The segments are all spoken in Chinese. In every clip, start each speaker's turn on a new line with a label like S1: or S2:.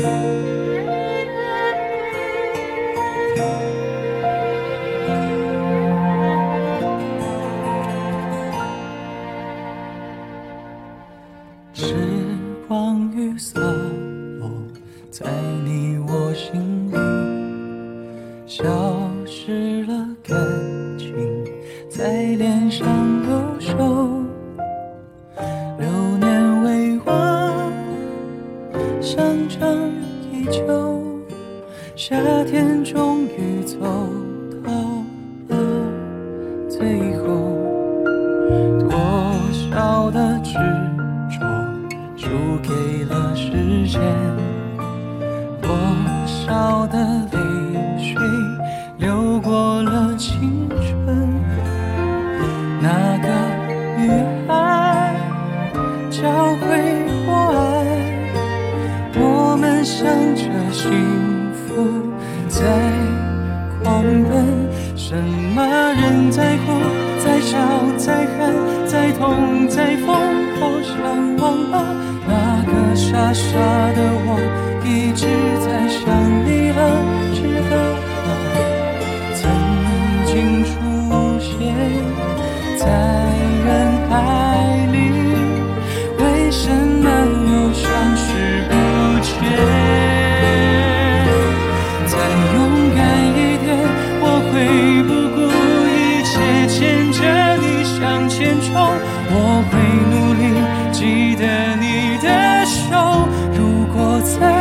S1: 时秋，夏天终于走到了最后，多少的执着输给了时间，多少的想着幸福在狂奔，什么人在哭，在笑，在喊，在痛，在疯，好想忘了那个傻傻的我，一直向前冲，我会努力记得你的手。如果在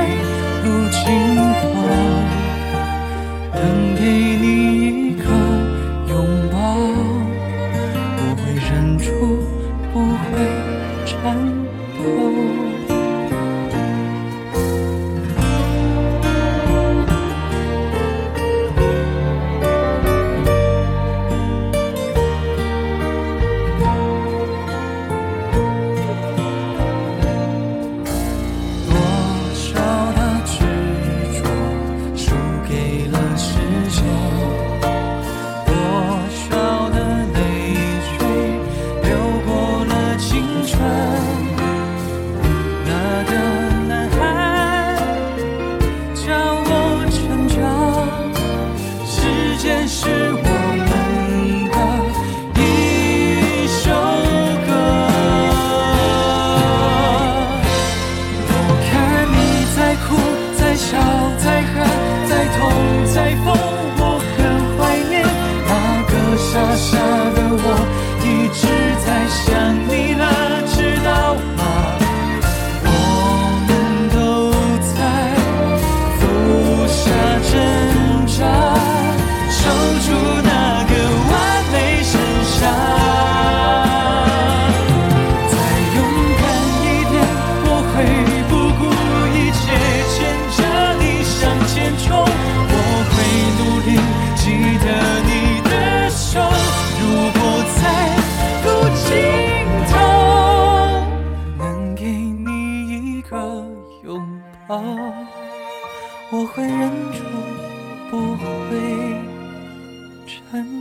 S1: 间是我们的一首歌。我看你在哭，在笑，在喊，在痛，在疯，我很怀念那个傻傻的我，很